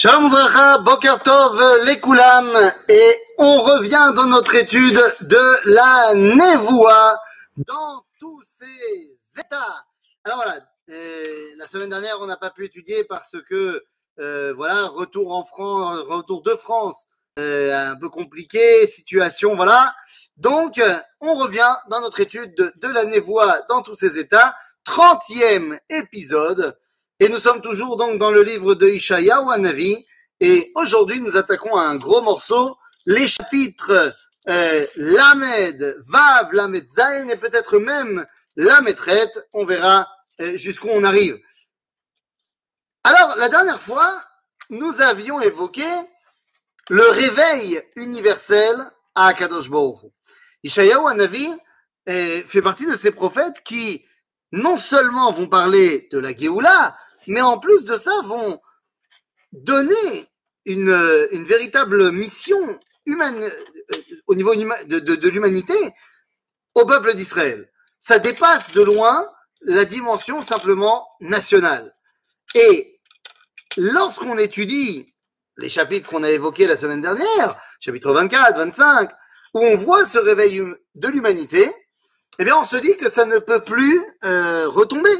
Shalom Uvracha, Boker Tov, les Koulam, et on revient dans notre étude de la Nevoa dans tous ses états. Alors voilà, euh, la semaine dernière, on n'a pas pu étudier parce que, euh, voilà, retour en France, retour de France, euh, un peu compliqué, situation, voilà. Donc, on revient dans notre étude de, la Nevoa dans tous ses états, 30e épisode. Et nous sommes toujours donc dans le livre de Ishaïa ou Anavi. Et aujourd'hui, nous attaquons un gros morceau, les chapitres euh, Lamed, Vav, Lamed Zayn et peut-être même Lamed Ret. On verra euh, jusqu'où on arrive. Alors, la dernière fois, nous avions évoqué le réveil universel à Akadosh Baruch Hu. Ishaïa ou Anavi euh, fait partie de ces prophètes qui non seulement vont parler de la Géoula, mais en plus de ça, vont donner une, une véritable mission humaine euh, au niveau de, de l'humanité au peuple d'Israël. Ça dépasse de loin la dimension simplement nationale. Et lorsqu'on étudie les chapitres qu'on a évoqués la semaine dernière, chapitre 24, 25, où on voit ce réveil hum- de l'humanité, eh bien, on se dit que ça ne peut plus euh, retomber.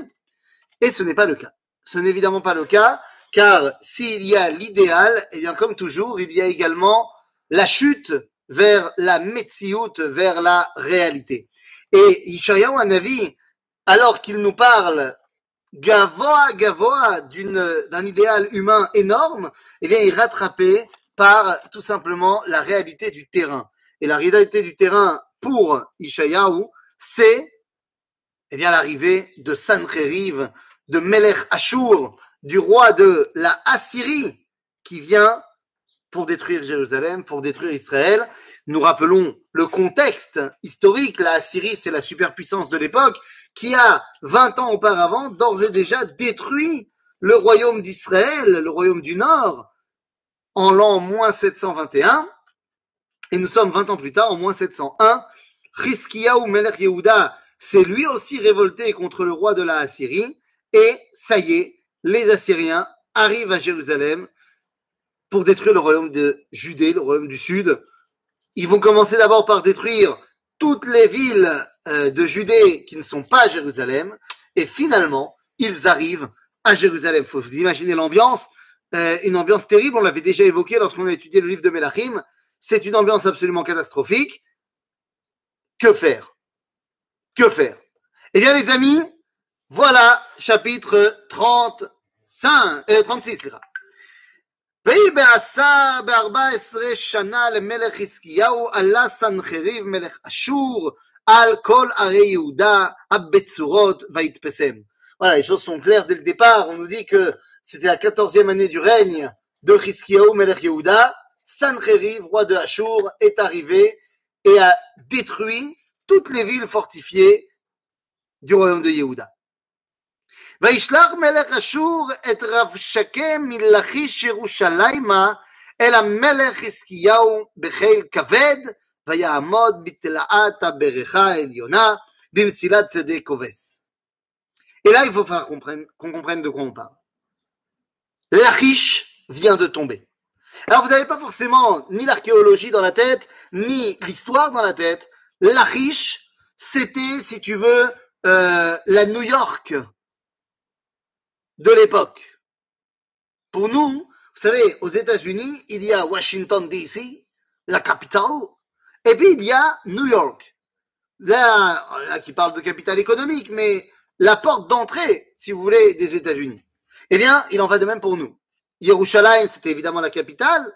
Et ce n'est pas le cas. Ce n'est évidemment pas le cas, car s'il y a l'idéal, eh bien, comme toujours, il y a également la chute vers la Metsiout, vers la réalité. Et Ishayahu Hanavi, alors qu'il nous parle gavoa gavoa d'un idéal humain énorme, eh il est rattrapé par tout simplement la réalité du terrain. Et la réalité du terrain pour Ishayahu, c'est eh bien l'arrivée de Sancheriv, de Melech Ashur, du roi de la Assyrie, qui vient pour détruire Jérusalem, pour détruire Israël. Nous rappelons le contexte historique. La Assyrie, c'est la superpuissance de l'époque qui a 20 ans auparavant d'ores et déjà détruit le royaume d'Israël, le royaume du Nord, en l'an moins 721. Et nous sommes 20 ans plus tard, en moins 701. Chizkiyahu Melech Yehuda s'est lui aussi révolté contre le roi de la Assyrie. Et ça y est, les Assyriens arrivent à Jérusalem pour détruire le royaume de Judée, le royaume du Sud. Ils vont commencer d'abord par détruire toutes les villes euh, de Judée qui ne sont pas à Jérusalem. Et finalement, ils arrivent à Jérusalem. faut vous imaginer l'ambiance, euh, une ambiance terrible. On l'avait déjà évoqué lorsqu'on a étudié le livre de Melachim. C'est une ambiance absolument catastrophique. Que faire? Que faire? Eh bien, les amis, voilà chapitre 35, euh, 36. סליחה. ויהי בעשה בארבע עשרה שנה למלך חזקיהו עלה סנחריב מלך אשור על כל ערי יהודה הבצורות ויתפסם. Voilà, les choses sont claires dès le départ. On nous dit que c'était la quatorzième année du règne de Chizkiyahu Melech Yehuda. Sancheriv, roi de Ashur, est arrivé et a détruit toutes les villes fortifiées du royaume de Yehuda. וישלח מלך אשור את רב שקם מלכיש ירושלימה אל המלך חזקיהו בחיל כבד ויעמוד בתלעת הברכה העליונה במסילת שדה כובס. Et là, il faut falloir qu'on comprenne, qu'on comprenne de quoi on parle. Lachish vient de tomber. Alors, vous n'avez pas forcément ni l'archéologie dans la tête, ni l'histoire dans la tête. Lachish, c'était, si tu veux, euh, la New York de l'époque. Pour nous, vous savez, aux États-Unis, il y a Washington DC, la capitale, et puis il y a New York. Là, là qui parle de capitale économique, mais la porte d'entrée, si vous voulez, des États-Unis. Eh bien, il en va de même pour nous. Yerushalayim, c'était évidemment la capitale.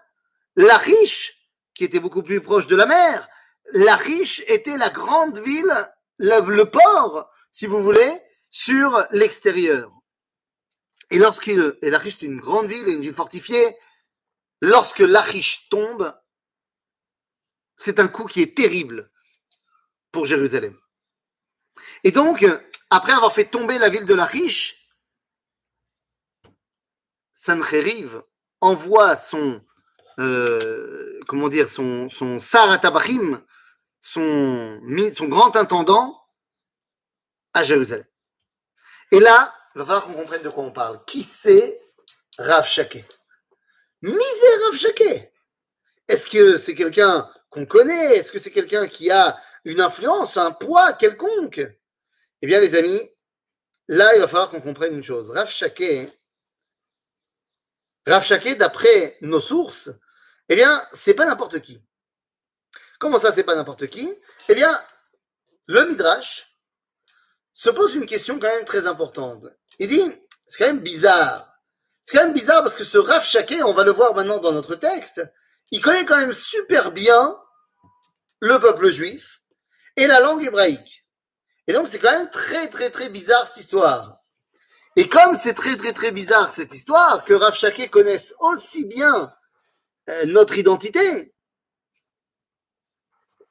Lachish, qui était beaucoup plus proche de la mer, Lachish était la grande ville, le, le port, si vous voulez, sur l'extérieur. Et lorsqu'il, est une grande ville et une ville fortifiée, lorsque Lachish tombe, c'est un coup qui est terrible pour Jérusalem. Et donc, après avoir fait tomber la ville de Lachish, Sancheriv envoie son, euh, comment dire, son, son Saratabachim, son grand intendant, à Jérusalem. Et là, il va falloir qu'on comprenne de quoi on parle. Qui c'est Rav Shaké Misère Rav Shaké. Est-ce que c'est quelqu'un qu'on connaît? Est-ce que c'est quelqu'un qui a une influence, un poids quelconque? Eh bien, les amis, là, il va falloir qu'on comprenne une chose. Rav Shaké, Rav Shaké, d'après nos sources, eh bien, c'est pas n'importe qui. Comment ça, c'est pas n'importe qui? Eh bien, le Midrash se pose une question quand même très importante. Il dit, c'est quand même bizarre. C'est quand même bizarre parce que ce Rav Shaké, on va le voir maintenant dans notre texte, il connaît quand même super bien le peuple juif et la langue hébraïque. Et donc, c'est quand même très, très, très bizarre cette histoire. Et comme c'est très, très, très bizarre cette histoire, que Rav Shaké connaisse aussi bien euh, notre identité,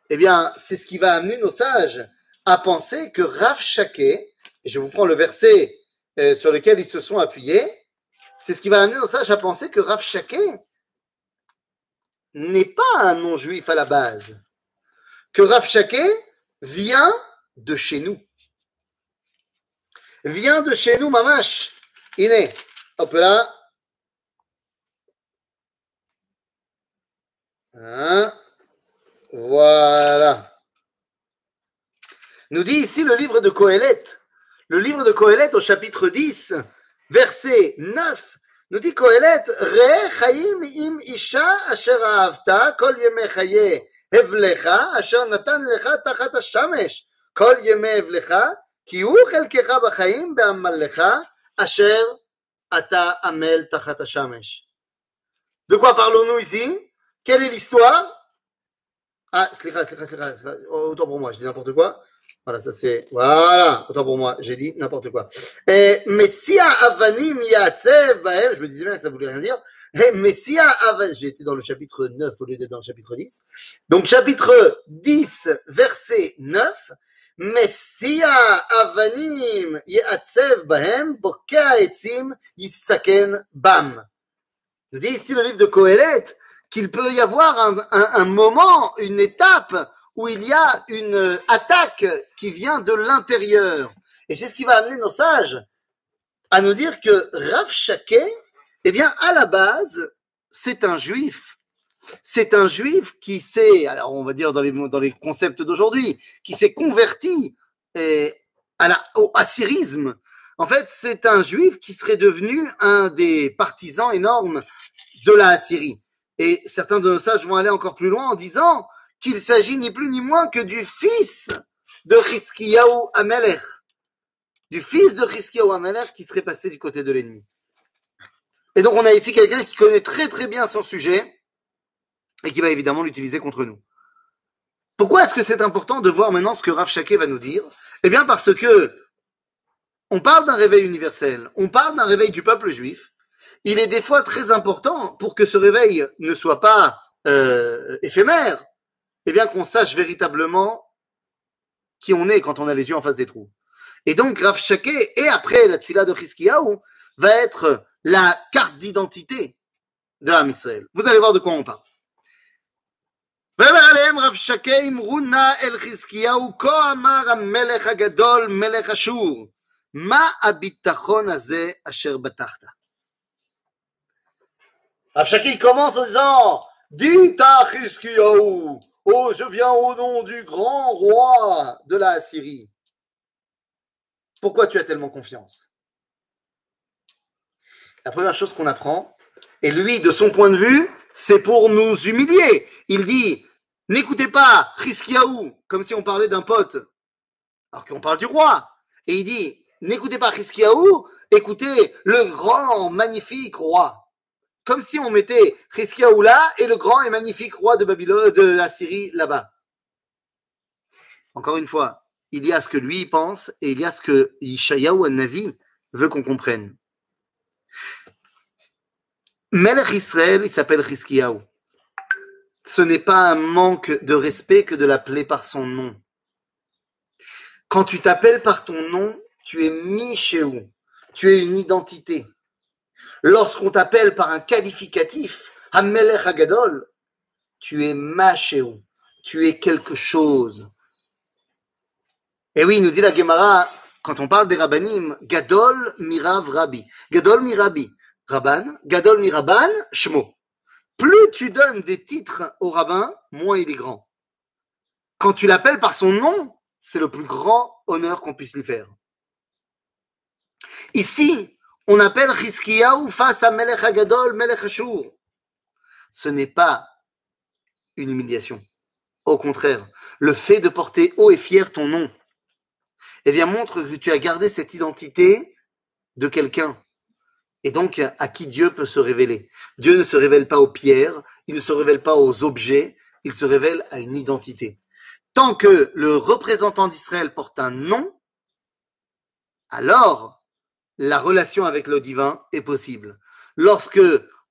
eh bien, c'est ce qui va amener nos sages à penser que Rav et je vous prends le verset euh, sur lequel ils se sont appuyés, c'est ce qui va amener nos sages à penser que Rav n'est pas un non-juif à la base, que Rav vient de chez nous. Vient de chez nous, mamash. Iné, hop là. Hein? Voilà. Nous dit ici le livre de Coëlette. Le livre de Coëlette au chapitre 10, verset 9, nous dit Coëlette, Re chaim im isha asher ahavta kol yeme chaye evlecha asher natan lecha tachat ashamesh kol yeme evlecha ki hu chelkecha bachaim be'amalecha asher ata amel tachat ashamesh. De quoi parlons-nous ici? Quelle est l'histoire? Ah, slicha, slicha, slicha, autant pour moi, je dis n'importe quoi. Voilà, ça c'est. Voilà, autant pour moi, j'ai dit n'importe quoi. Messia Avanim Yatsev Bahem, je me disais bien que ça voulait rien dire. Messia Avanim, j'ai été dans le chapitre 9 au lieu d'être dans le chapitre 10. Donc, chapitre 10, verset 9. Messia Avanim Yatsev Bahem, Boka Etzim Yisaken Bam. Nous dit ici le livre de Kohelet qu'il peut y avoir un, un, un moment, une étape où il y a une attaque qui vient de l'intérieur. Et c'est ce qui va amener nos sages à nous dire que Rav eh bien, à la base, c'est un juif. C'est un juif qui s'est, alors on va dire dans les, dans les concepts d'aujourd'hui, qui s'est converti eh, à la, au assyrisme. En fait, c'est un juif qui serait devenu un des partisans énormes de la Assyrie. Et certains de nos sages vont aller encore plus loin en disant qu'il s'agit ni plus ni moins que du fils de Chizkiyahu Amelech, du fils de Chizkiyahu Amelech qui serait passé du côté de l'ennemi. Et donc on a ici quelqu'un qui connaît très très bien son sujet et qui va évidemment l'utiliser contre nous. Pourquoi est-ce que c'est important de voir maintenant ce que Rav Shaké va nous dire? Eh bien parce que on parle d'un réveil universel, on parle d'un réveil du peuple juif. Il est des fois très important pour que ce réveil ne soit pas euh, éphémère, eh bien qu'on sache véritablement qui on est quand on a les yeux en face des trous. Et donc, Rav Shaké, et après la tfila de Chizkiyahu, va être la carte d'identité de l'âme Israël. Vous allez voir de quoi on parle. ועליהם רב שקה אמרו נא אל חזקיהו כה אמר המלך הגדול מלך אשור מה הביטחון הזה אשר בטחת? רב שקי commence en disant Dites à Chizkiyahu Oh, je viens au nom du grand roi de la Syrie. Pourquoi tu as tellement confiance? La première chose qu'on apprend, et lui, de son point de vue, c'est pour nous humilier. Il dit, n'écoutez pas Chiskiaou, comme si on parlait d'un pote, alors qu'on parle du roi. Et il dit, n'écoutez pas Chiskiaou, écoutez le grand, magnifique roi comme si on mettait Chizkiyahu là et le grand et magnifique roi de Babylone, de la Syrie là-bas. Encore une fois, il y a ce que lui pense et il y a ce que Yishayahu Navi veut qu'on comprenne. Melech Israël, il s'appelle Chizkiyahu. Ce n'est pas un manque de respect que de l'appeler par son nom. Quand tu t'appelles par ton nom, tu es Michéou. Tu es une identité. Lorsqu'on t'appelle par un qualificatif, Hamelech Hagadol, tu es Machéou, tu es quelque chose. Et oui, nous dit la Gemara, quand on parle des rabbanim, Gadol Mirav Rabbi. Gadol Mirabi, Rabban, Gadol Miraban, Shmo. plus tu donnes des titres au rabbin, moins il est grand. Quand tu l'appelles par son nom, c'est le plus grand honneur qu'on puisse lui faire. Ici, on appelle ou face à Melech Hagadol, Melech Ashur. Ce n'est pas une humiliation. Au contraire, le fait de porter haut et fier ton nom, eh bien, montre que tu as gardé cette identité de quelqu'un. Et donc, à qui Dieu peut se révéler. Dieu ne se révèle pas aux pierres, il ne se révèle pas aux objets, il se révèle à une identité. Tant que le représentant d'Israël porte un nom, alors la relation avec le divin est possible. Lorsque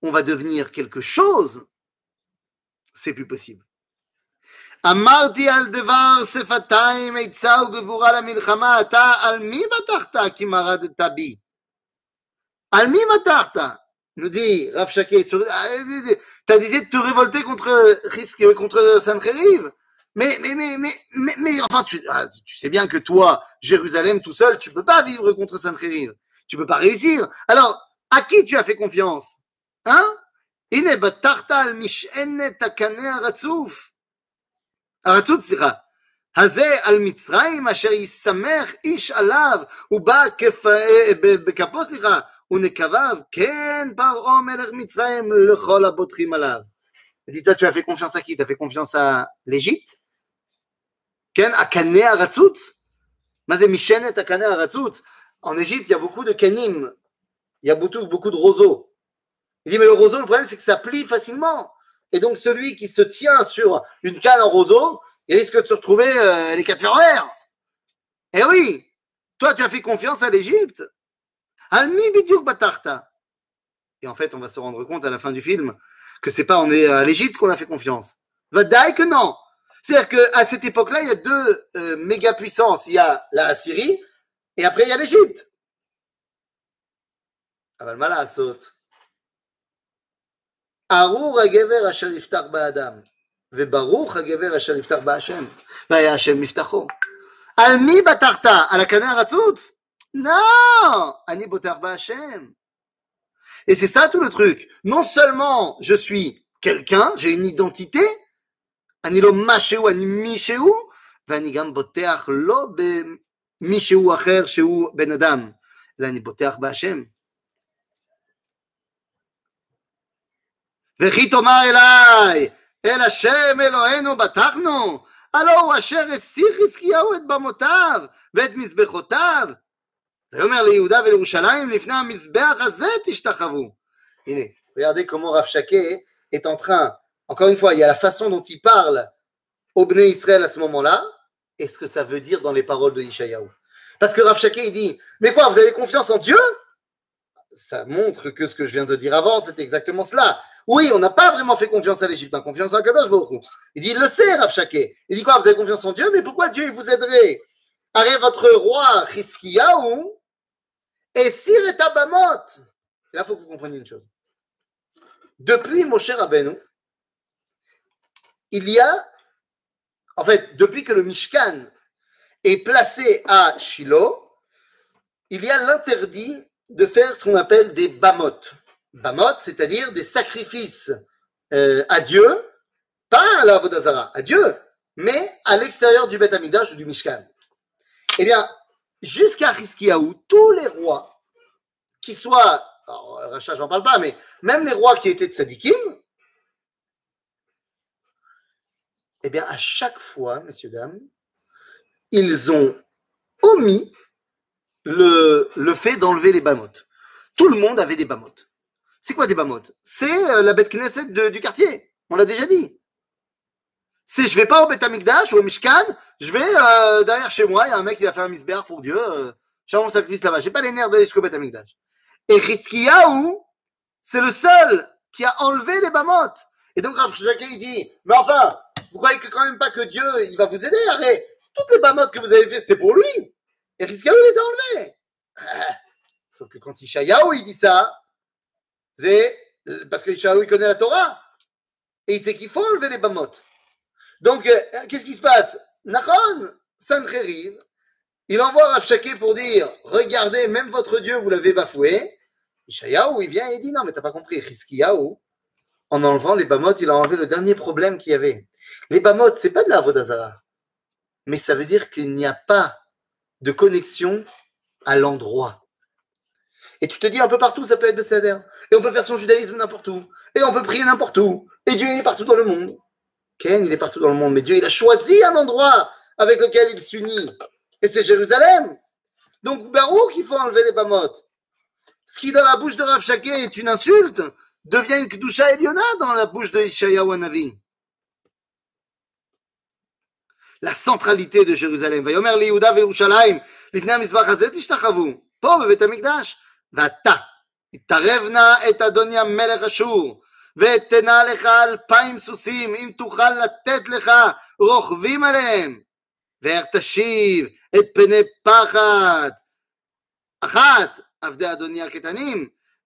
on va devenir quelque chose, c'est plus possible. אמרתי על דבר שפתיים עצה וגבורה למלחמה, אתה על מי בטחת כי מרדת בי? על מי בטחת? nous dit Rav Shaket, tu as décidé de te révolter contre, contre Sancheriv. Mais, mais, mais, mais, mais, mais, enfin, tu, tu sais bien que toi, Jérusalem tout seul, tu peux pas vivre contre Sancheriv. Tu peux pas réussir. Alors, à qui tu as fait confiance Hein הנה בטחת על משענת הקנה הרצוף. הרצות, סליחה. הזה על מצרים אשר ישמח איש עליו, הוא בא בכפו, סליחה, ונקביו, כן פרעה מלך מצרים לכל הבוטחים עליו. Dis-toi, tu as fait confiance à qui Tu as fait confiance à l'Égypte Ken, à Kané Aratzut Mazé Mishenet à Kané Aratzut En Égypte, il y a beaucoup de kanim. Il y a beaucoup, de roseaux. Il dit, mais le roseau, le problème, c'est que ça plie facilement. Et donc, celui qui se tient sur une canne en roseau, il risque de se retrouver euh, les quatre fers en l'air. Eh oui, toi, tu as fait confiance à l'Égypte. Almi bidyuk batarta. Et en fait, on va se rendre compte à la fin du film que c'est pas on est à l'Égypte qu'on a fait confiance. Vadaï que non. C'est-à-dire qu'à cette époque-là, il y a deux euh, méga puissances. Il y a la Syrie et après il y a l'Égypte. אבל מה לעשות? ארור הגבר אשר יפתח באדם, וברוך הגבר אשר יפתח בהשם, והיה השם מבטחו. על מי בטחת? על הקנה הרצוץ? Non אני בוטח בהשם. Et c'est ça tout le truc. Non seulement je suis quelqu'un, j'ai une identité, אני לא משהו, אני מישהו, ואני גם בוטח לא במישהו אחר שהוא בן אדם, אלא אני בוטח בהשם. וכי תאמר אליי, אל השם אלוהינו בטחנו, הלא הוא אשר הסיר חזקיהו את במותיו ואת מזבחותיו. ויאמר ליהודה ולירושלים לפני המזבח הזה תשתחוו. הנה, regardez comment Rav Shaké est en train, encore une fois, il y a la façon dont il parle au Bnei Israël à ce moment-là, et ce que ça veut dire dans les paroles de Ishayahu. Parce que Rav il dit, mais quoi, vous avez confiance en Dieu? Ça montre que ce que je viens de dire avant, c'est exactement cela. Oui, on n'a pas vraiment fait confiance à l'Égypte, on a confiance en Kadosh Baruch Il dit, il le sait, Rav. Il dit quoi, vous avez confiance en Dieu, mais pourquoi Dieu il vous aiderait? Arrête votre roi Chizkiyahu et Sir et Abamot. Et là, il faut que vous compreniez une chose. Depuis Moshe Rabbeinu, il y a, en fait, depuis que le Mishkan est placé à Shiloh, il y a l'interdit de faire ce qu'on appelle des bamot. Bamot, c'est-à-dire des sacrifices euh, à Dieu, pas à la Vodazara, à Dieu, mais à l'extérieur du Beth ou du Mishkan. Eh bien, jusqu'à Hiskiaou, tous les rois, qui soient, alors Racha, j'en parle pas, mais même les rois qui étaient de eh bien, à chaque fois, messieurs, dames, ils ont omis le, le fait d'enlever les bamotes. Tout le monde avait des bamotes. C'est quoi des bamotes? C'est euh, la bête Knesset du quartier. On l'a déjà dit. Si je vais pas au Beth Amikdash ou au Mishkan, je vais euh, derrière chez moi, il y a un mec qui a fait un misbéar pour Dieu. Euh, j'ai mon sacrifice là-bas. J'ai pas les nerfs d'aller jusqu'au Beth Amikdash. Et Rizkiyahu, c'est le seul qui a enlevé les bamotes. Et donc Rav il dit, mais enfin, vous croyez que quand même pas que Dieu, il va vous aider Arrête, toutes les bamotes que vous avez fait, c'était pour lui. Et Rizkiyahu les a enlevées. Sauf que quand Ishayahu, il dit ça, c'est parce que Ishayahu, il connaît la Torah. Et il sait qu'il faut enlever les bamotes. Donc, euh, qu'est-ce qui se passe? Nachon, Sancheriv, il envoie Rav pour dire Regardez, même votre Dieu, vous l'avez bafoué. Ishayahu, il vient et il dit Non, mais t'as pas compris. Chizkiyahu, en enlevant les bamotes, il a enlevé le dernier problème qu'il y avait. Les bamotes, c'est pas de la Vodazara, mais ça veut dire qu'il n'y a pas de connexion à l'endroit. Et tu te dis un peu partout, ça peut être Besséder. Et on peut faire son judaïsme n'importe où. Et on peut prier n'importe où. Et Dieu, il est partout dans le monde. Ken, il est partout dans le monde. Mais Dieu, il a choisi un endroit avec lequel il s'unit. Et c'est Jérusalem. Donc, Baruch, il faut enlever les bamotes. Ce qui, dans la bouche de Rav Shaké est une insulte, devient une Kedusha Eliona dans la bouche de Ishayahu Navi. La centralité de Jérusalem. ויאמר ליהודה וירושלים, לפני המזבח הזה תשתחוו, פה בבית המקדש. ואתה, התערב נא את אדוני המלך אשור, ותנה לך אלפיים סוסים, אם תוכל לתת לך רוכבים עליהם. ואיך תשיב את פני פחד. אחת, עבדי אדוני הקטנים,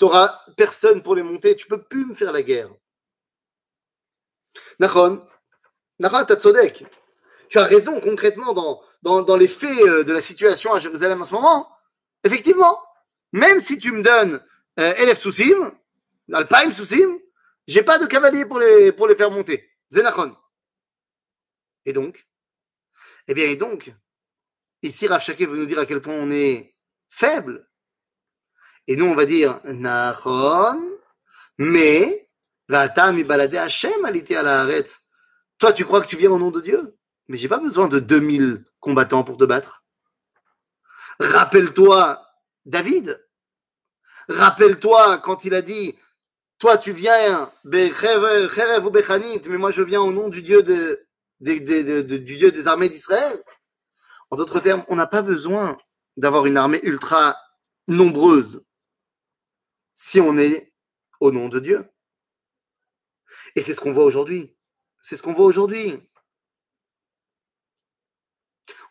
tu n'auras personne pour les monter, tu ne peux plus me faire la guerre. Nachon, Nachon, Tatsodek, tu as raison concrètement dans, les faits euh, de la situation à Jérusalem en ce moment. Effectivement, même si tu me donnes euh, Elef Soussim, Alpine Soussim, j'ai pas de cavalier pour les, pour les faire monter. Zenachon. Et donc? Eh bien, et donc, ici, Rav Shaké veut nous dire à quel point on est faible. Et nous, on va dire Nachon, mais Vata mi balade Hashem aliti à la Toi, tu crois que tu viens au nom de Dieu? Mais j'ai pas besoin de 2000 combattants pour te battre. Rappelle-toi David. Rappelle-toi quand il a dit Toi, tu viens, mais moi je viens au nom du Dieu des armées d'Israël. En d'autres termes, on n'a pas besoin d'avoir une armée ultra nombreuse si on est au nom de Dieu. Et c'est ce qu'on voit aujourd'hui. C'est ce qu'on voit aujourd'hui.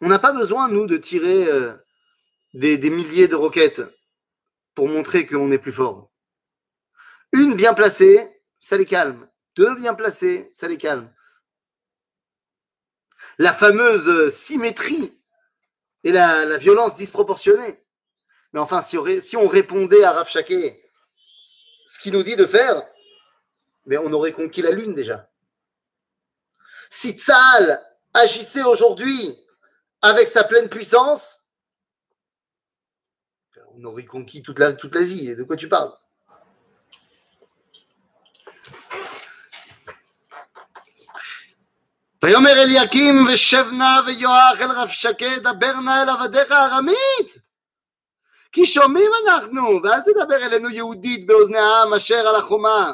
On n'a pas besoin, nous, de tirer euh, des, milliers de roquettes pour montrer qu'on est plus fort. Une bien placée, ça les calme. Deux bien placées, ça les calme. La fameuse symétrie et la, violence disproportionnée. Mais enfin, si on, répondait à Rav Shaké ce qu'il nous dit de faire, mais on aurait conquis la Lune déjà. Si Tzal agissait aujourd'hui avec sa pleine puissance, on aurait conquis toute l'Asie. Toute de quoi tu parles ויאמר אליקים ושב נא ויואח אל רב שקד דבר נא אל עבדיך ארמית כי שומעים אנחנו ואל תדבר אלינו יהודית באוזני העם אשר על החומה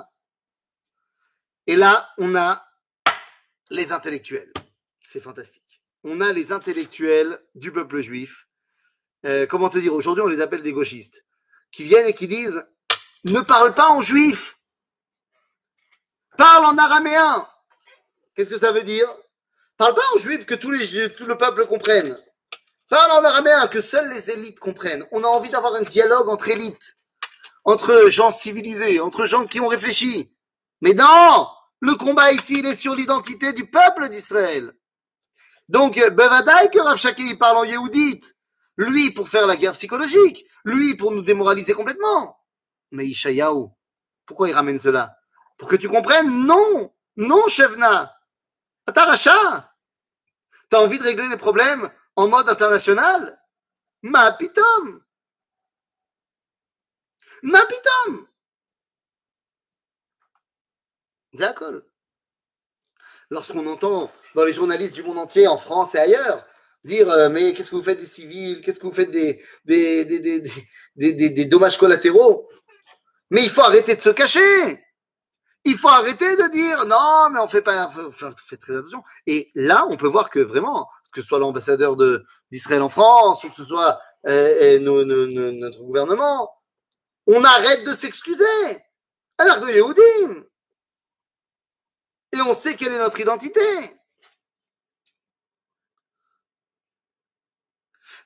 Et là, on a les intellectuels. C'est fantastique. On a les intellectuels du peuple juif Euh, comment te dire, aujourd'hui on les appelle des gauchistes, qui viennent et qui disent ne parle pas en juif, parle en araméen. Qu'est-ce que ça veut dire Parle pas en juif que tous les, tout le peuple comprenne. Parle en araméen que seules les élites comprennent. On a envie d'avoir un dialogue entre élites, entre gens civilisés, entre gens qui ont réfléchi. Mais non Le combat ici, il est sur l'identité du peuple d'Israël. Donc, Bevadaï que Rav Shaki parle en yéhoudite. Lui pour faire la guerre psychologique. Lui pour nous démoraliser complètement. Mais Ishayahu, pourquoi il ramène cela? Pour que tu comprennes Non Non, Shevna Ataracha T'as envie de régler les problèmes en mode international Ma pitom Ma pitom D'accord. Lorsqu'on entend dans les journalistes du monde entier, en France et ailleurs, dire euh, mais qu'est-ce que vous faites des civils, qu'est-ce que vous faites des, des, dommages collatéraux? Mais il faut arrêter de se cacher. Il faut arrêter de dire non, mais on fait pas, très attention. Et là, on peut voir que vraiment, que ce soit l'ambassadeur d'Israël en France ou que ce soit euh, notre gouvernement, on arrête de s'excuser. אנחנו יהודים. Et on sait quelle est notre identité.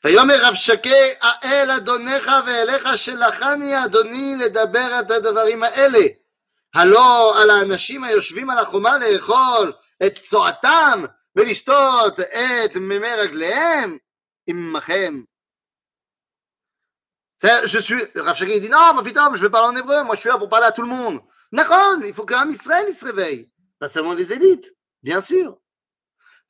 ויאמר רב שקה, האל אדונך ואליך שלחני אדוני לדבר את הדברים האלה. הלא על האנשים היושבים על החומה לאכול את צועתם ולשתות את מימי רגליהם עמכם. Je suis, Rav Shaki dit non, mais putain, je vais parler en hébreu, moi je suis là pour parler à tout le monde. Nakon, il faut qu'un Israël il se réveille, pas seulement les élites, bien sûr.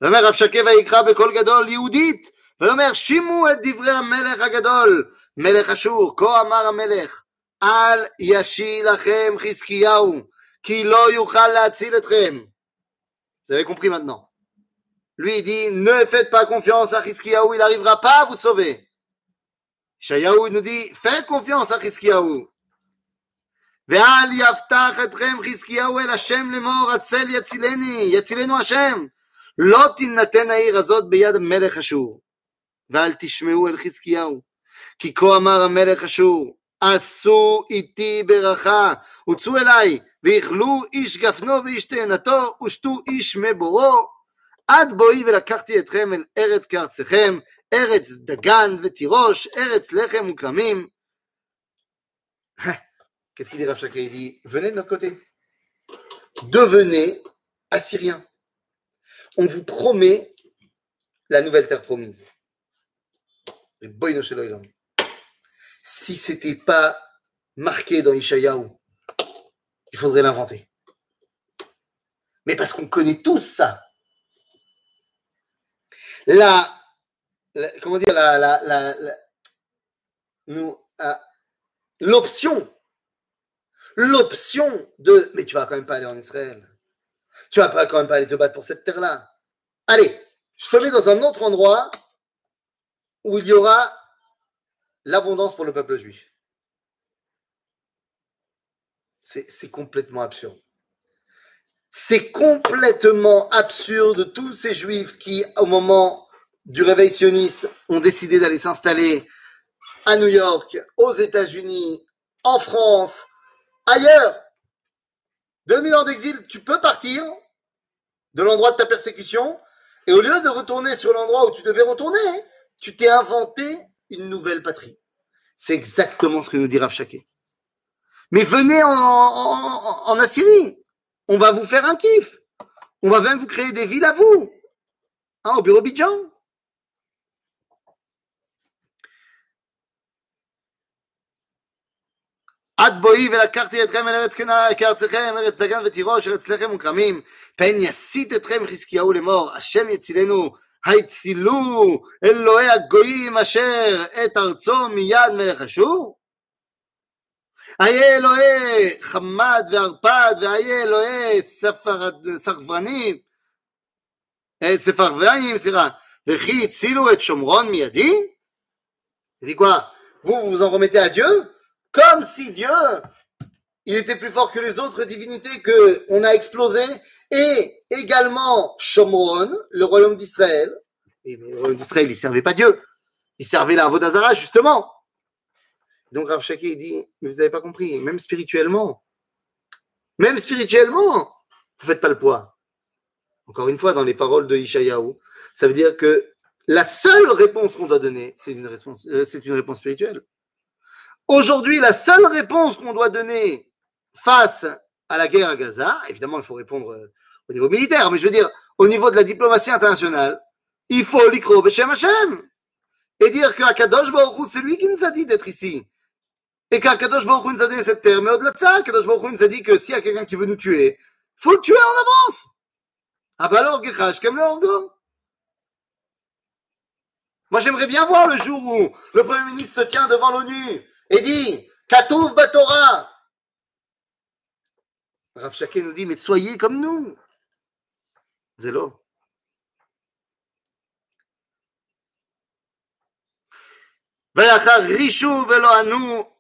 ואומר רב שקה ויקרא בקול גדול יהודית, ואומר שימו את דברי המלך הגדול, מלך אשור, כה אמר המלך, אל ישיל לכם חזקיהו, כי לא יוכל להציל אתכם. Vous avez compris maintenant. Lui il dit, ne faites pas confiance à Chizkiyahu, il n'arrivera pas à vous sauver. Shayahu nous dit, faites confiance à Chizkiyahu. ואל יבטח אתכם חזקיהו אל השם לאמור הצל יצילני, יצילנו השם. לא תינתן העיר הזאת ביד מלך אשור. ואל תשמעו אל חזקיהו. כי כה אמר המלך אשור, עשו איתי ברכה, הוצאו אליי, ואכלו איש גפנו ואיש תאנתו, ושתו איש מבורו, עד בואי ולקחתי אתכם אל ארץ כארצכם, ארץ דגן ותירוש, ארץ לחם וכרמים. Qu'est-ce qu'il dit Rav Shaka Il dit, venez de notre côté. Devenez assyriens. On vous promet la nouvelle terre promise. Le boyno shel olam. Si c'était pas marqué dans Ishayahu, il faudrait l'inventer. Mais parce qu'on connaît tous ça. La, comment dire, la, ah, l'option, l'option de, mais tu vas quand même pas aller en Israël. Tu vas pas quand même pas aller te battre pour cette terre-là. Allez, je te mets dans un autre endroit où il y aura l'abondance pour le peuple juif. C'est complètement absurde. C'est complètement absurde tous ces juifs qui, au moment du réveil sioniste, ont décidé d'aller s'installer à New York, aux États-Unis, en France, ailleurs. 2000 ans d'exil, tu peux partir de l'endroit de ta persécution et au lieu de retourner sur l'endroit où tu devais retourner, tu t'es inventé une nouvelle patrie. C'est exactement ce que nous dit Rav. Mais venez en, en- en Assyrie. On va vous faire un kiff. On va même vous créer des villes à vous. Hein, au bureau Bidjan. עד בואי ולקחתי אתכם אל ארץ כנען כארצכם, ארץ דגן ותירוש, ארץ לחם וכרמים, פן יסית אתכם חזקיהו לאמור, השם יצילנו, הצילו אלוהי הגויים אשר את ארצו מיד מלך אשור? היה אלוהי חמד וערפד, והיה אלוהי ספרד- סרברנים, אה, ספרבנים, סליחה, וכי הצילו את שומרון מידי? Il dit quoi Vous, vous vous en remettez à Dieu Comme si Dieu, il était plus fort que les autres divinités que on a explosé, et également Shomron, le royaume d'Israël. Et mais le royaume d'Israël, il servait pas Dieu. Il servait la Vodazara, justement. Donc Rav Shaki, dit, mais vous n'avez pas compris, même spirituellement, même spirituellement, vous faites pas le poids. Encore une fois, dans les paroles de Ishayahu, ça veut dire que la seule réponse qu'on doit donner, c'est une réponse, euh, une réponse spirituelle. Aujourd'hui, la seule réponse qu'on doit donner face à la guerre à Gaza, évidemment, il faut répondre euh, au niveau militaire, mais je veux dire, au niveau de la diplomatie internationale, il faut l'ikro b'shem Hashem. Et dire qu'Akadosh Baruch Hu, c'est lui qui nous a dit d'être ici. Et qu'Akadosh Baruch Hu nous a donné cette terre. Mais au-delà de ça, Akadosh Baruch Hu nous a dit que s'il y a quelqu'un qui veut nous tuer, faut le tuer en avance. Ah bah alors, Gechash, comme le Orgo. Moi, j'aimerais bien voir le jour où le Premier ministre se tient devant l'ONU et dit Katouf Batora. Rav Shaké nous dit Mais soyez comme nous. Zélo. ויחר רישו ולא ענו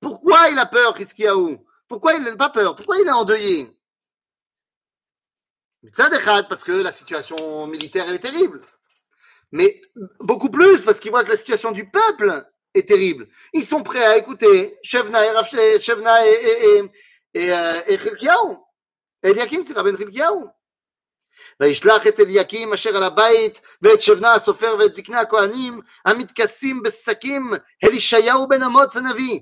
Pourquoi il a peur, Hiskiyahu Pourquoi il n'a pas peur Pourquoi il est endeuillé parce que la situation militaire, elle est terrible. Mais beaucoup plus parce qu'ils voient que la situation du peuple est terrible. Ils sont prêts à écouter Shevna et Shevna et, et, et, et Chilkiyahu. Eliakim, c'est Ben Chilkiyahu. וישלח את אליקים אשר על הבית ואת שבנה הסופר ואת זקני הכהנים המתכסים בשקים אל ישעיהו בן אמוץ הנביא.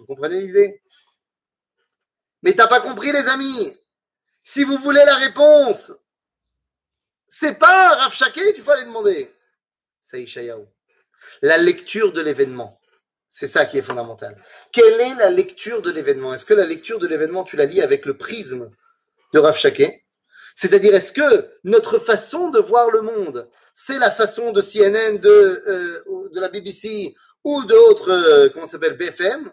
vous comprenez l'idée? Mais t'as pas compris les amis? Si vous voulez la réponse, c'est pas Rav Shaké qu'il faut aller demander. C'est Ishayahu. La lecture de l'événement. C'est ça qui est fondamental. Quelle est la lecture de l'événement? Est-ce que la lecture de l'événement, tu la lis avec le prisme de Rav Shaké C'est-à-dire, est-ce que notre façon de voir le monde, c'est la façon de CNN, de, euh, de la BBC ou d'autres, euh, comment s'appelle, BFM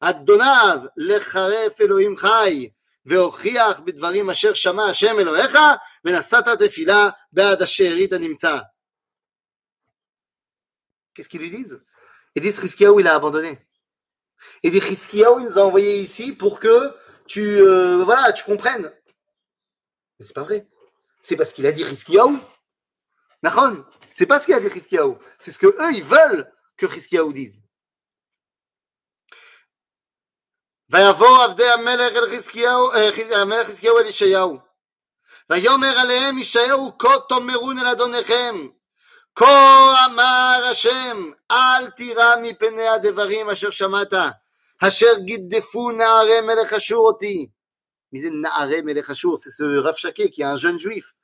אדוניו לחרף אלוהים חי, והוכיח בדברים אשר שמע השם אלוהיך, ונשאת תפילה בעד השארית הנמצא. Qu'est-ce qu'ils lui disent Ils disent Rizkiyahu, il a abandonné. Il dit Rizkiyahu, il nous a envoyé ici pour que tu, euh, voilà, tu comprennes. Mais c'est pas vrai. C'est parce qu'il a dit Rizkiyahu. Nachon, c'est pas ce qu'il a dit Rizkiyahu. C'est ce que eux, ils veulent que Rizkiyahu dise. ויבואו עבדי המלך אל חזקיהו, המלך חזקיהו אל ישעיהו. ויאמר עליהם ישעיהו כה תאמרון אל אדוניכם. כה אמר השם אל תירא מפני הדברים אשר שמעת אשר גידפו נערי מלך אשור אותי. מי זה נערי מלך אשור? C'est ce Rav Shaké qui est un jeune juif.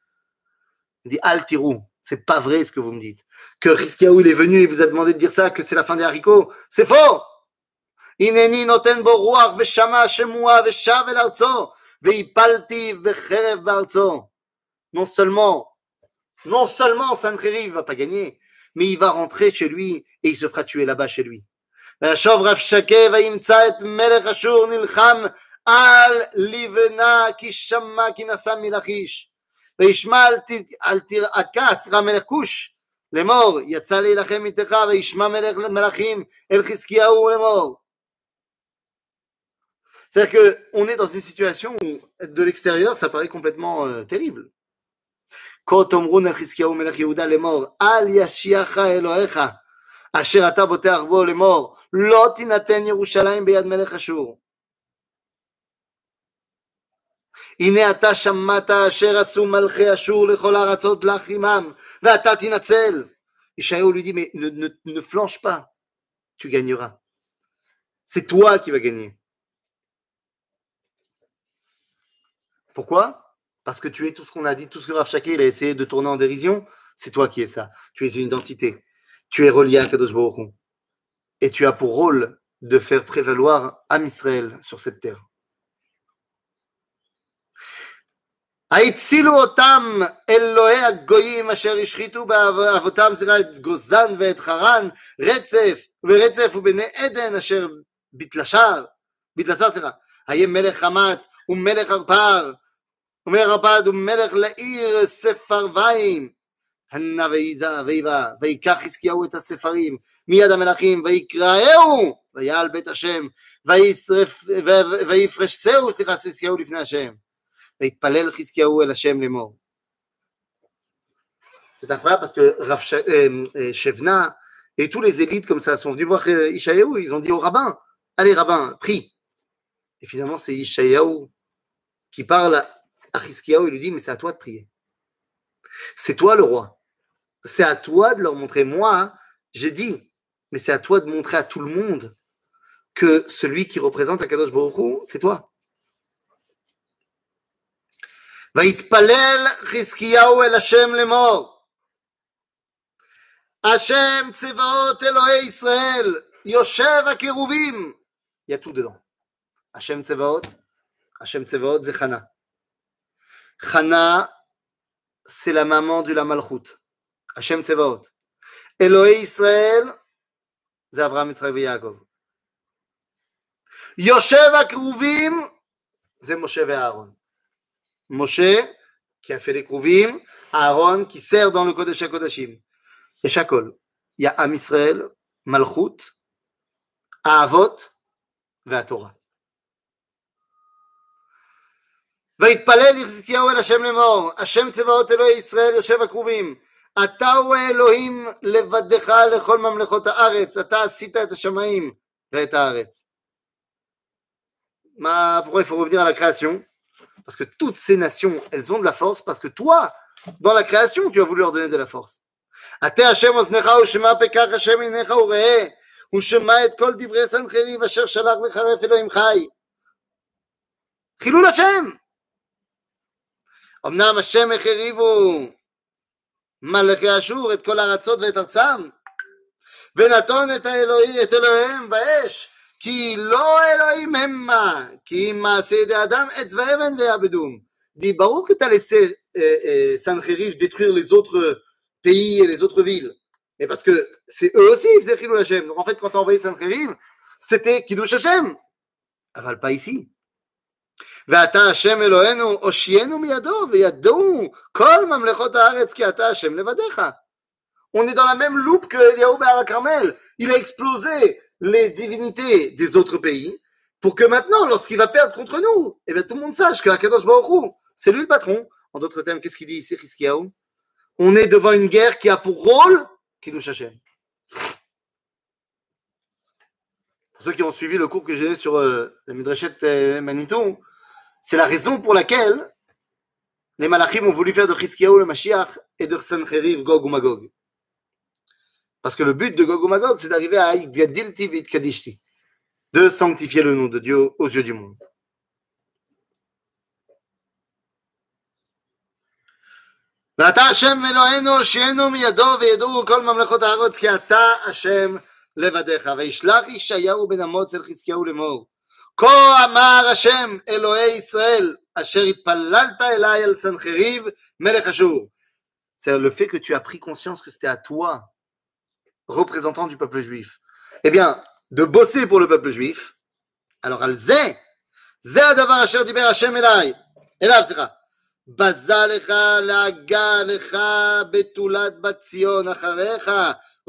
Il dit Al tirou. C'est pas vrai ce que vous me dites. Que Rizkiaou il est venu et vous a demandé de dire ça, que c'est la fin des haricots. C'est faux! הנני נותן בו רוח ושמע שמוע ושב אל ארצו והפלתי בחרב בארצו. Non seulement, non seulement Sancheriv va pas gagner, mais il va rentrer chez lui et il se fera tuer là-bas chez lui. וישוב רב שקה וימצא את מלך אשור נלחם על לבנה כי שמע כי נסע מלכיש וישמע על תרעקה סליחה מלך כוש לאמור יצא להילחם איתך וישמע מלך מלכים אל חזקיהו לאמור C'est-à-dire qu'on est dans une situation où, de l'extérieur, ça paraît complètement euh, terrible. Quand Omrun al-Chizkiyahu melech Yehuda lemor, al yashiacha Elohecha, asher ata boteach bo lemor, lo tinaten Yerushalayim beyad melech Ashur. הנה אתה שמעת אשר עשו מלכי אשור לכל הארצות לך עמם, ואתה תנצל. ישעיהו lui dit, mais ne, ne, ne flanche pas, tu gagneras. C'est toi qui vas gagner. Pourquoi Parce que tu es tout ce qu'on a dit, tout ce que Rav Shaké, il a essayé de tourner en dérision. C'est toi qui es ça. Tu es une identité. Tu es relié à Kadosh Baruch Et tu as pour rôle de faire prévaloir Am Israël sur cette terre. ההצילו אותם אלוהי הגויים אשר השחיתו באבותם זרע את גוזן ואת חרן רצף ורצף ובני עדן אשר בתלשר, בתלשר סליחה, היה מלך חמת ומלך ערפר ומלך ערפד ומלך לעיר ספרוויים הנא ויבא ויקח חזקיהו את הספרים מיד המלכים ויקראהו ויעל בית השם ויפרשהו סליחה חזקיהו לפני השם ויתפלל חזקיהו אל השם לאמור. C'est incroyable parce que Rav Shevna et tous les élites comme ça sont venus voir Ishaïaou, ils ont dit au rabbin, allez rabbin, prie. Et finalement c'est Ishaïaou qui parle à Chizkiyahu, il lui dit, mais c'est à toi de prier. C'est toi le roi. C'est à toi de leur montrer. Moi, j'ai dit, mais c'est à toi de montrer à tout le monde que celui qui représente Akadosh Baruch c'est toi. ויתפלל חזקיהו אל השם לאמור השם צבאות אלוהי ישראל יושב הקירובים il y a tout dedans Hachem Tsevaot Hachem Tsevaot c'est Chana, c'est la maman du Lamalchut. Hachem Tsevaot. Elohé Israël, c'est Abraham, Yitzhak et Yaakov. Yoshev Akrouvim, c'est Moshe et Aaron. Moshe, qui a fait les Krouvim, Aaron, qui sert dans le Kodesh HaKodashim. Et Shakol, il y a Am Israël, Malchut, Aavot, Torah. ויתפלל יחזקיהו אל השם לאמור, השם צבאות אלוהי ישראל יושב הכרובים, אתה הוא האלוהים לבדך לכל ממלכות הארץ, אתה עשית את השמיים ואת הארץ. מה, pourquoi il faut revenir à la création Parce que toutes ces nations, elles ont de la force parce que toi, dans la création, tu as voulu leur donner de la force. אתה השם אוזנך ושמע פקח השם עיניך וראה ושמע את כל דברי סנחריב אשר שלח לחרף אלוהים חי. חילול השם! אמנם השם החריבו מלכי אשור את כל הארצות ואת ארצם ונתון את, האלוהי, את אלוהיהם באש כי לא אלוהים המה כי אם מעשה ידי אדם עץ ואבן ויעבדום. dit ברור que tu as laissé euh, euh, Sancheriv détruire les autres pays et les autres villes Mais parce que c'est eux aussi, ils faisaient Chilou Hashem. Donc en fait, quand tu as envoyé Sancheriv, c'était Kiddush Hashem. אבל pas ici. ואתה השם אלוהינו, הושיענו מידו, וידעו כל ממלכות הארץ כי אתה השם לבדיך. On est dans la même loupe que Eliaou Behar Carmel. Il a explosé les divinités des autres pays pour que maintenant, lorsqu'il va perdre contre nous, eh bien, tout le monde sache que Akadosh Baruch Hu, c'est lui le patron. En d'autres termes, qu'est-ce qu'il dit ici, Chizkiyahu On est devant une guerre qui a pour rôle Kiddush Hashem. Pour ceux qui ont suivi le cours que j'ai sur euh, la Midrashet euh, Manitou, c'est la raison pour laquelle les Malachim ont voulu faire de Chizkiyahu le Mashiach et de Sancheriv Gog ou Magog. Parce que le but de Gog ou Magog, c'est d'arriver à Yadilti Vit Kadishti, de sanctifier le nom de Dieu aux yeux du monde. ואתה השם אלוהינו הושיענו מידו וידעו כל ממלכות הארץ כי אתה השם לבדיך וישלח ישעיהו בן אמוץ אל חזקיהו לאמור כה אמר השם אלוהי ישראל אשר התפללת אליי על סנחריב מלך אשור c'est le fait que tu as pris conscience que c'était à toi représentant du peuple juif eh bien de bosser pour le peuple juif alors על זה זה הדבר אשר דיבר השם אליי אליו סליחה בזה לך להגה לך בתולת בת ציון אחריך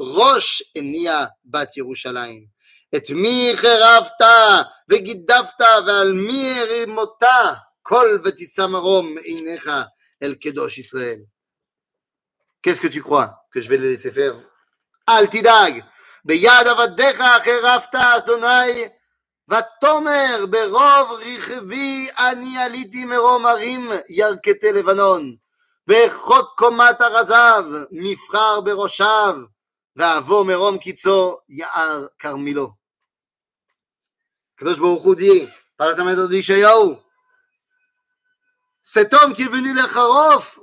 ראש הניע בת ירושלים את מי חרבת וגידפת ועל מי הרימותה כל ותישא מרום עיניך אל קדוש ישראל. Qu'est-ce que tu crois que je vais les laisser faire אל תדאג ביד עבדיך חרבת אדוני ותאמר ברוב רכבי אני עליתי מרום הרים ירכתי לבנון ואחוד קומת ארזיו מבחר בראשיו ואבוא מרום קיצו יער כרמילו. Kadosh Baruch dit par de Ishayahu, cet homme qui est venu le Kharof,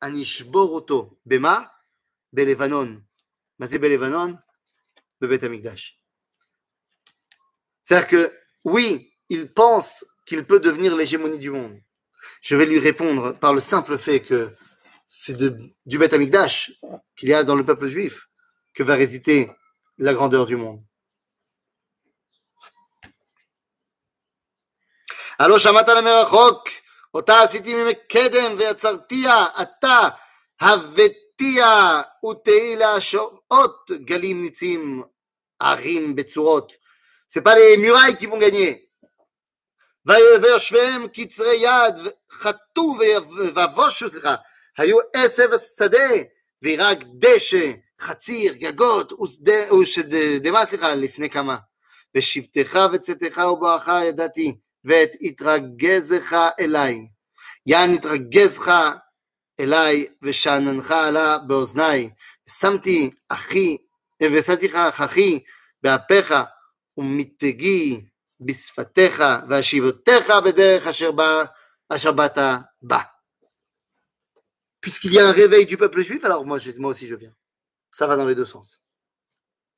Anishboroto, Bema, Belevanon. Mazé Belevanon, le Beth C'est-à-dire que, oui, il pense qu'il peut devenir l'hégémonie du monde. Je vais lui répondre par le simple fait que c'est du Beth Amikdash qu'il y a dans le peuple juif que va résider la grandeur du monde. הלא שמעת למרחוק, אותה עשיתי ממקדם ויצרתיה, אתה הבאתיה ותהי להשעות גלים ניצים, ערים בצורות. Murailles qui vont gagner. ויושביהם קצרי יד, חטאו ובושו, סליחה, היו עשב השדה, ורק דשא, חציר, גגות, ושדמה, סליחה, לפני כמה. ושבתך וצאתך ובואך ידעתי, ואת התרגזך אליי. יען התרגזך אליי, ושאננך עלה באוזניי. שמתי אחי, ושמתי לך אחי באפיך, ומתגי בשפתיך, והשיבותיך בדרך אשר, בא, אשר באת בה. puisqu'il y a un réveil du peuple juif, alors moi, moi aussi je viens. Ça va dans les deux sens.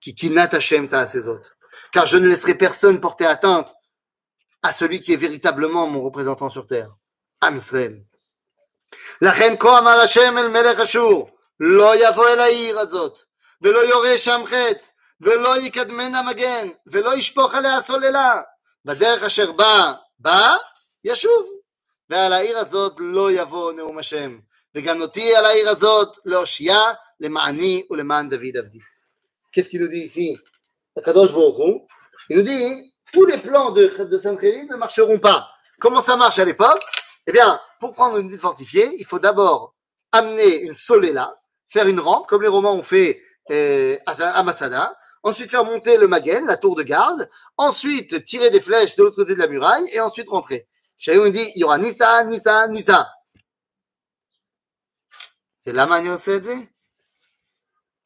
Qui kinat Hashem ta'asezot. Car je ne laisserai personne porter atteinte à celui qui est véritablement mon représentant sur terre. Am Israël. לכן כה אמר השם אל מלך אשור, לא יבוא אל העיר הזאת, ולא יורה שם חץ, ולא יקדמנה מגן, ולא ישפוך עליה סוללה. בדרך אשר בא, בא, ישוב. ועל העיר הזאת לא יבוא נאום השם. וגם אותי על העיר הזאת להושיע למעני ולמען דוד עבדי. Qu'est-ce qu'il nous dit ici? Kadosh Borou. Il nous dit tous les plans de, de Sancheri ne marcheront pas. Comment ça marche à l'époque? Eh bien, pour prendre une ville fortifiée, il faut d'abord amener une solela, faire une rampe, comme les Romains ont fait euh, à Masada, ensuite faire monter le magen, la tour de garde, ensuite tirer des flèches de l'autre côté de la muraille et ensuite rentrer. Chayoun dit il y aura ni ça, ni ça, ni ça. C'est la manière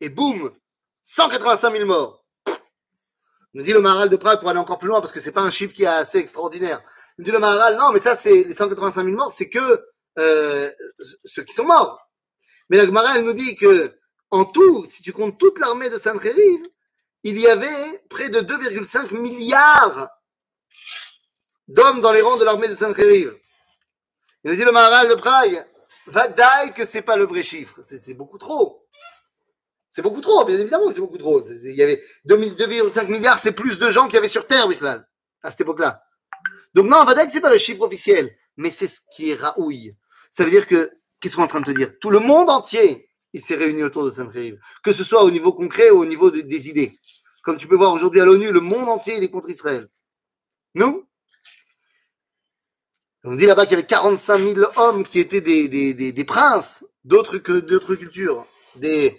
Et boum 185 000 morts. Nous dit le Maharal de Prague pour aller encore plus loin, parce que c'est pas un chiffre qui est assez extraordinaire. Nous dit le Maharal, non, mais ça, c'est les 185 000 morts, c'est que euh, ceux qui sont morts. Mais la Gemara, elle nous dit que en tout, si tu comptes toute l'armée de Sancheriv, il y avait près de 2,5 milliards d'hommes dans les rangs de l'armée de Sancheriv. Il nous dit le Maharal de Prague, Vadaï que c'est pas le vrai chiffre, c'est beaucoup trop. C'est beaucoup trop, bien évidemment c'est beaucoup trop. Il y avait 2,5 milliards, c'est plus de gens qu'il y avait sur Terre, Bichlal, à cette époque-là. Donc non, Vadaï c'est pas le chiffre officiel, mais c'est ce qui est raouille. Ça veut dire que, qu'est-ce qu'on est en train de te dire? Tout le monde entier, il s'est réuni autour de Saint-Férive, que ce soit au niveau concret ou au niveau des idées. Comme tu peux voir aujourd'hui à l'ONU, le monde entier il est contre Israël. Nous? On dit là-bas qu'il y avait 45 000 hommes qui étaient des, des, des, des princes d'autres d'autres cultures, des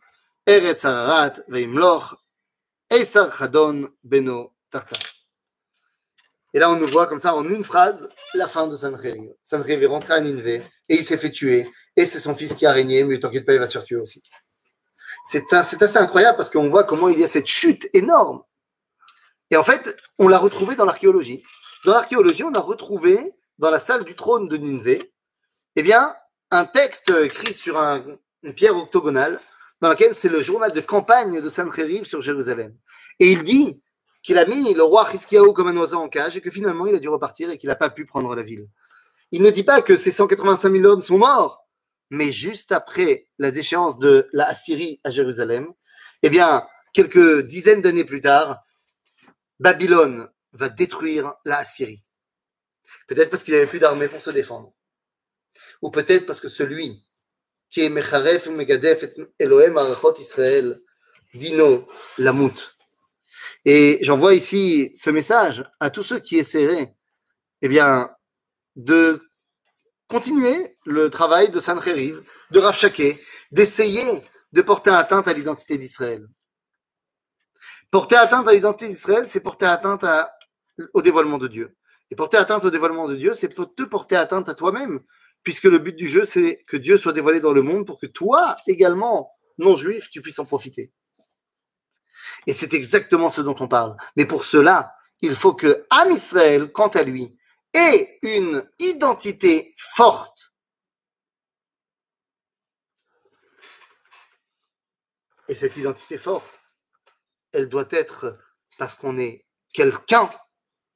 Eretz Ararat, Beno, Et là, on nous voit comme ça, en une phrase, la fin de Sancheriv. Sancheriv est rentré à Nineveh et il s'est fait tuer. Et c'est son fils qui a régné, mais t'inquiète pas, il va se faire tuer aussi. C'est assez incroyable parce qu'on voit comment il y a cette chute énorme. Et en fait, on l'a retrouvé dans l'archéologie. Dans l'archéologie, on a retrouvé dans la salle du trône de Nineveh, eh bien, un texte écrit sur une pierre octogonale dans laquelle c'est le journal de campagne de Sancheriv sur Jérusalem. Et il dit qu'il a mis le roi Hiskiaou comme un oiseau en cage et que finalement il a dû repartir et qu'il n'a pas pu prendre la ville. Il ne dit pas que ces 185 000 hommes sont morts, mais juste après la déchéance de la Assyrie à Jérusalem, eh bien, quelques dizaines d'années plus tard, Babylone va détruire la Assyrie. Peut-être parce qu'il n'y avait plus d'armée pour se défendre. Ou peut-être parce que celui qui est Mecharef Megadef Elohim Arachot Israël, Dino Lamut. Et j'envoie ici ce message à tous ceux qui essaieraient, eh bien, de continuer le travail de Sancheriv, de Rav d'essayer de porter atteinte à l'identité d'Israël. Porter atteinte à l'identité d'Israël, c'est porter atteinte au dévoilement de Dieu. Et porter atteinte au dévoilement de Dieu, c'est te porter atteinte à toi-même, puisque le but du jeu, c'est que Dieu soit dévoilé dans le monde pour que toi également, non juif, tu puisses en profiter. Et c'est exactement ce dont on parle. Mais pour cela, il faut que Am Israël, quant à lui, ait une identité forte. Et cette identité forte, elle doit être parce qu'on est quelqu'un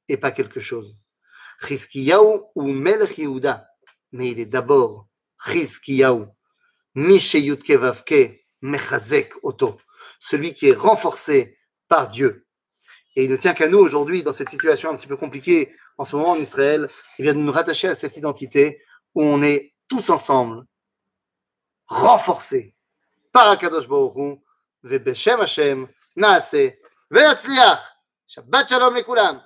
et pas quelque chose. Chizkiyahu ou Melech Yehuda, mais il est d'abord Chizkiyahu, Misheyut Kevavke, Mechazek Oto, celui qui est renforcé par Dieu. Et il ne tient qu'à nous aujourd'hui, dans cette situation un petit peu compliquée en ce moment en Israël, il vient de nous rattacher à cette identité où on est tous ensemble, renforcés par Akadosh Baruch Hu, ובשם השם נעשה ויצליח. שבת שלום לכולם.